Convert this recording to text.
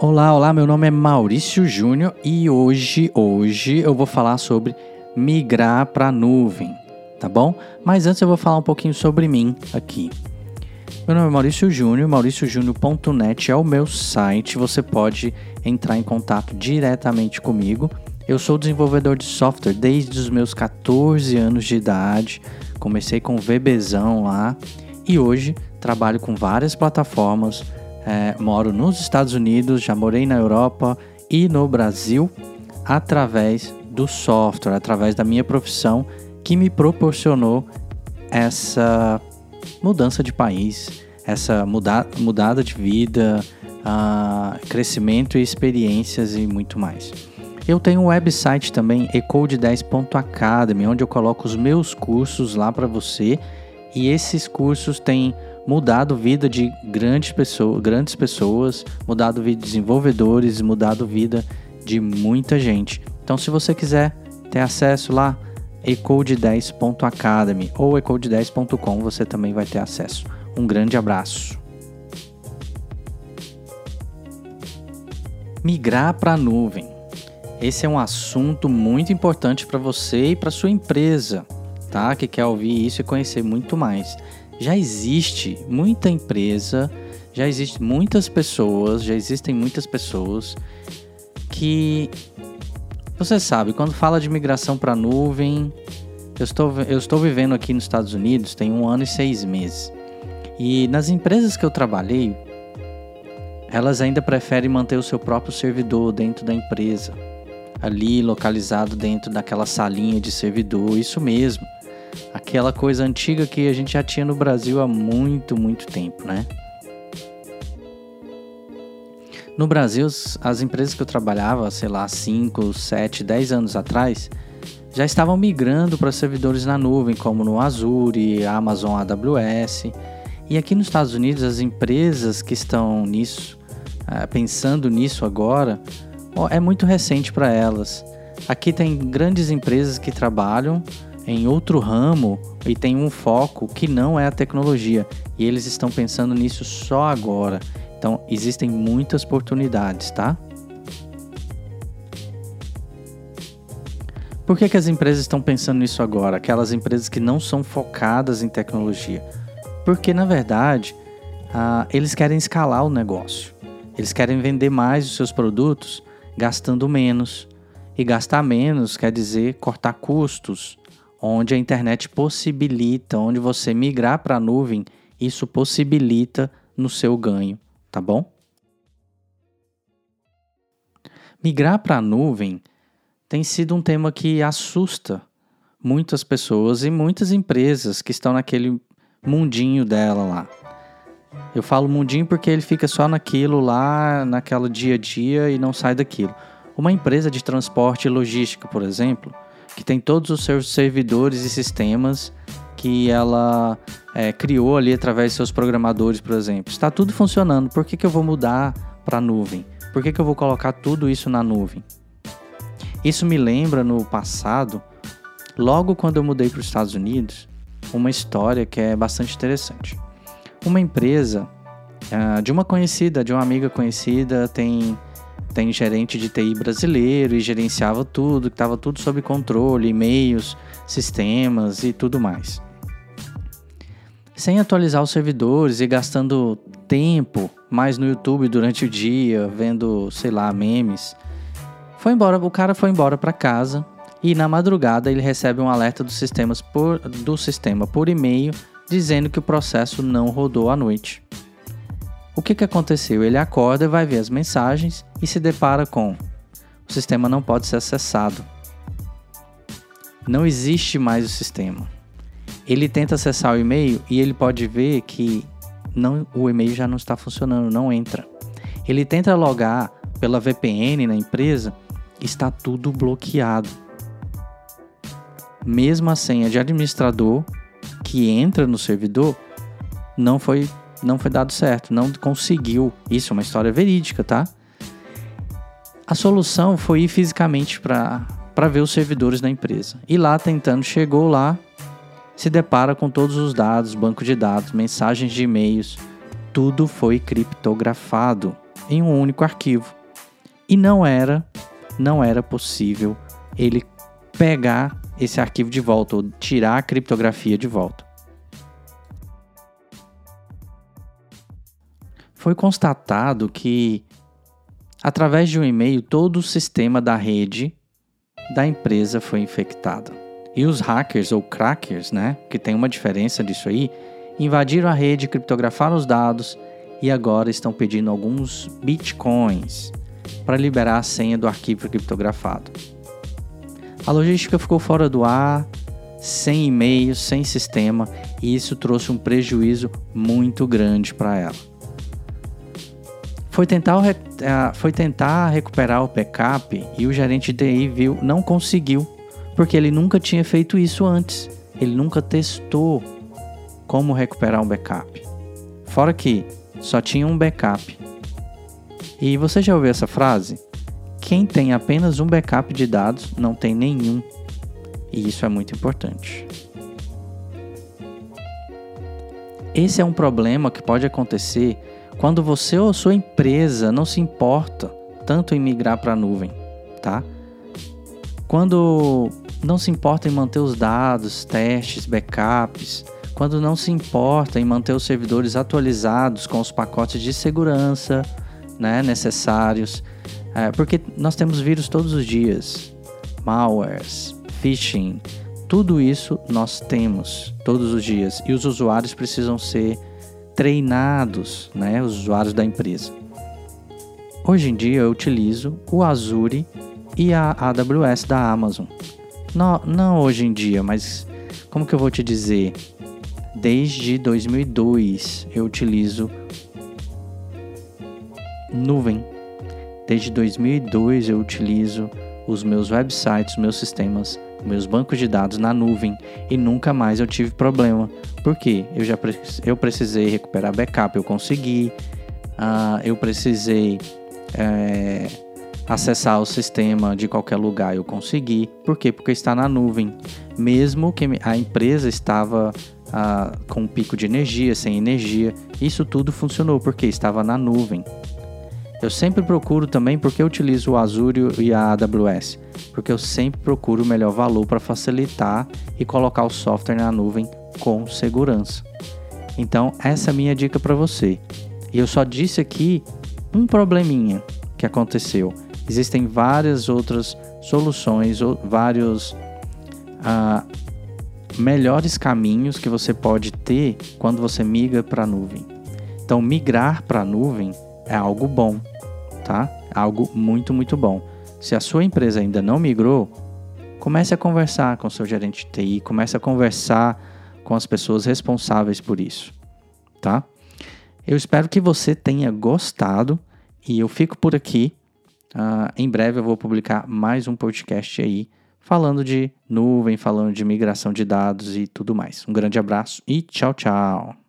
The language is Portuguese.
Olá, olá, meu nome é Maurício Júnior e hoje, hoje eu vou falar sobre migrar para a nuvem, tá bom? Mas antes eu vou falar um pouquinho sobre mim aqui. Meu nome é Maurício Júnior, mauriciojúnior.net é o meu site, você pode entrar em contato diretamente comigo. Eu sou desenvolvedor de software desde os meus 14 anos de idade, comecei com VBzão lá e hoje trabalho com várias plataformas, é, moro nos Estados Unidos, já morei na Europa e no Brasil através do software, através da minha profissão que me proporcionou essa mudança de país, essa muda, mudada de vida, uh, crescimento e experiências e muito mais. Eu tenho um website também, ecode10.academy, onde eu coloco os meus cursos lá para você e esses cursos têm mudado vida de grandes pessoas, grandes pessoas, mudado vida de desenvolvedores, mudado vida de muita gente. Então, se você quiser ter acesso lá, ecode10.academy ou ecode10.com, você também vai ter acesso. Um grande abraço. Migrar para a nuvem. Esse é um assunto muito importante para você e para sua empresa, tá? Que quer ouvir isso e conhecer muito mais já existe muita empresa, já existe muitas pessoas, já existem muitas pessoas que você sabe, quando fala de migração para nuvem, eu estou, eu estou vivendo aqui nos Estados Unidos tem um ano e seis meses. E nas empresas que eu trabalhei, elas ainda preferem manter o seu próprio servidor dentro da empresa, ali localizado dentro daquela salinha de servidor, isso mesmo aquela coisa antiga que a gente já tinha no Brasil há muito, muito tempo, né? No Brasil, as empresas que eu trabalhava, sei lá, 5, 7, 10 anos atrás, já estavam migrando para servidores na nuvem, como no Azure, Amazon AWS. E aqui nos Estados Unidos, as empresas que estão nisso, eh, pensando nisso agora, é muito recente para elas. Aqui tem grandes empresas que trabalham em outro ramo e tem um foco que não é a tecnologia. E eles estão pensando nisso só agora. Então, existem muitas oportunidades, tá? Por que, que as empresas estão pensando nisso agora? Aquelas empresas que não são focadas em tecnologia. Porque, na verdade, ah, eles querem escalar o negócio. Eles querem vender mais os seus produtos gastando menos. E gastar menos quer dizer cortar custos, onde a internet possibilita, onde você migrar para a nuvem, isso possibilita no seu ganho, tá bom? Migrar para a nuvem tem sido um tema que assusta muitas pessoas e muitas empresas que estão naquele mundinho dela lá. Eu falo mundinho porque ele fica só naquilo lá, naquela dia a dia e não sai daquilo. Uma empresa de transporte e logística, por exemplo, que tem todos os seus servidores e sistemas que ela é, criou ali através de seus programadores, por exemplo. Está tudo funcionando. Por que, que eu vou mudar para a nuvem? Por que, que eu vou colocar tudo isso na nuvem? Isso me lembra no passado, logo quando eu mudei para os Estados Unidos, uma história que é bastante interessante. Uma empresa uh, de uma conhecida, de uma amiga conhecida, tem tem gerente de TI brasileiro e gerenciava tudo, que estava tudo sob controle, e-mails, sistemas e tudo mais. Sem atualizar os servidores e gastando tempo mais no YouTube durante o dia, vendo, sei lá, memes. Foi embora, o cara foi embora para casa e na madrugada ele recebe um alerta dos sistemas por, do sistema por e-mail dizendo que o processo não rodou à noite. O que, que aconteceu? Ele acorda, vai ver as mensagens e se depara com: o sistema não pode ser acessado. Não existe mais o sistema. Ele tenta acessar o e-mail e ele pode ver que não, o e-mail já não está funcionando, não entra. Ele tenta logar pela VPN na empresa, está tudo bloqueado. Mesmo a senha de administrador que entra no servidor não foi não foi dado certo, não conseguiu. Isso é uma história verídica, tá? A solução foi ir fisicamente para ver os servidores da empresa. E lá tentando, chegou lá, se depara com todos os dados, banco de dados, mensagens de e-mails, tudo foi criptografado. em um único arquivo. E não era, não era possível ele pegar esse arquivo de volta ou tirar a criptografia de volta. Foi constatado que através de um e-mail todo o sistema da rede da empresa foi infectado. E os hackers ou crackers, né, que tem uma diferença disso aí, invadiram a rede, criptografaram os dados e agora estão pedindo alguns bitcoins para liberar a senha do arquivo criptografado. A logística ficou fora do ar, sem e-mail, sem sistema, e isso trouxe um prejuízo muito grande para ela. Foi tentar, foi tentar recuperar o backup e o gerente de TI viu, não conseguiu, porque ele nunca tinha feito isso antes. Ele nunca testou como recuperar um backup. Fora que só tinha um backup. E você já ouviu essa frase? Quem tem apenas um backup de dados não tem nenhum. E isso é muito importante. Esse é um problema que pode acontecer quando você ou sua empresa não se importa tanto em migrar para a nuvem, tá? Quando não se importa em manter os dados, testes, backups, quando não se importa em manter os servidores atualizados com os pacotes de segurança né, necessários, é, porque nós temos vírus todos os dias, malwares, phishing, tudo isso nós temos todos os dias e os usuários precisam ser treinados, né, os usuários da empresa. Hoje em dia eu utilizo o Azure e a AWS da Amazon. Não, não hoje em dia, mas como que eu vou te dizer? Desde 2002 eu utilizo nuvem Desde 2002 eu utilizo os meus websites, meus sistemas, meus bancos de dados na nuvem e nunca mais eu tive problema. Por quê? Eu já eu precisei recuperar backup, eu consegui. Uh, eu precisei é, acessar o sistema de qualquer lugar, eu consegui. Por quê? Porque está na nuvem. Mesmo que a empresa estava uh, com um pico de energia, sem energia, isso tudo funcionou porque estava na nuvem. Eu sempre procuro também porque eu utilizo o Azure e a AWS, porque eu sempre procuro o melhor valor para facilitar e colocar o software na nuvem com segurança. Então, essa é a minha dica para você. E eu só disse aqui um probleminha que aconteceu. Existem várias outras soluções, ou vários uh, melhores caminhos que você pode ter quando você migra para a nuvem. Então, migrar para a nuvem é algo bom tá? Algo muito, muito bom. Se a sua empresa ainda não migrou, comece a conversar com o seu gerente de TI, comece a conversar com as pessoas responsáveis por isso, tá? Eu espero que você tenha gostado e eu fico por aqui. Uh, em breve eu vou publicar mais um podcast aí falando de nuvem, falando de migração de dados e tudo mais. Um grande abraço e tchau, tchau.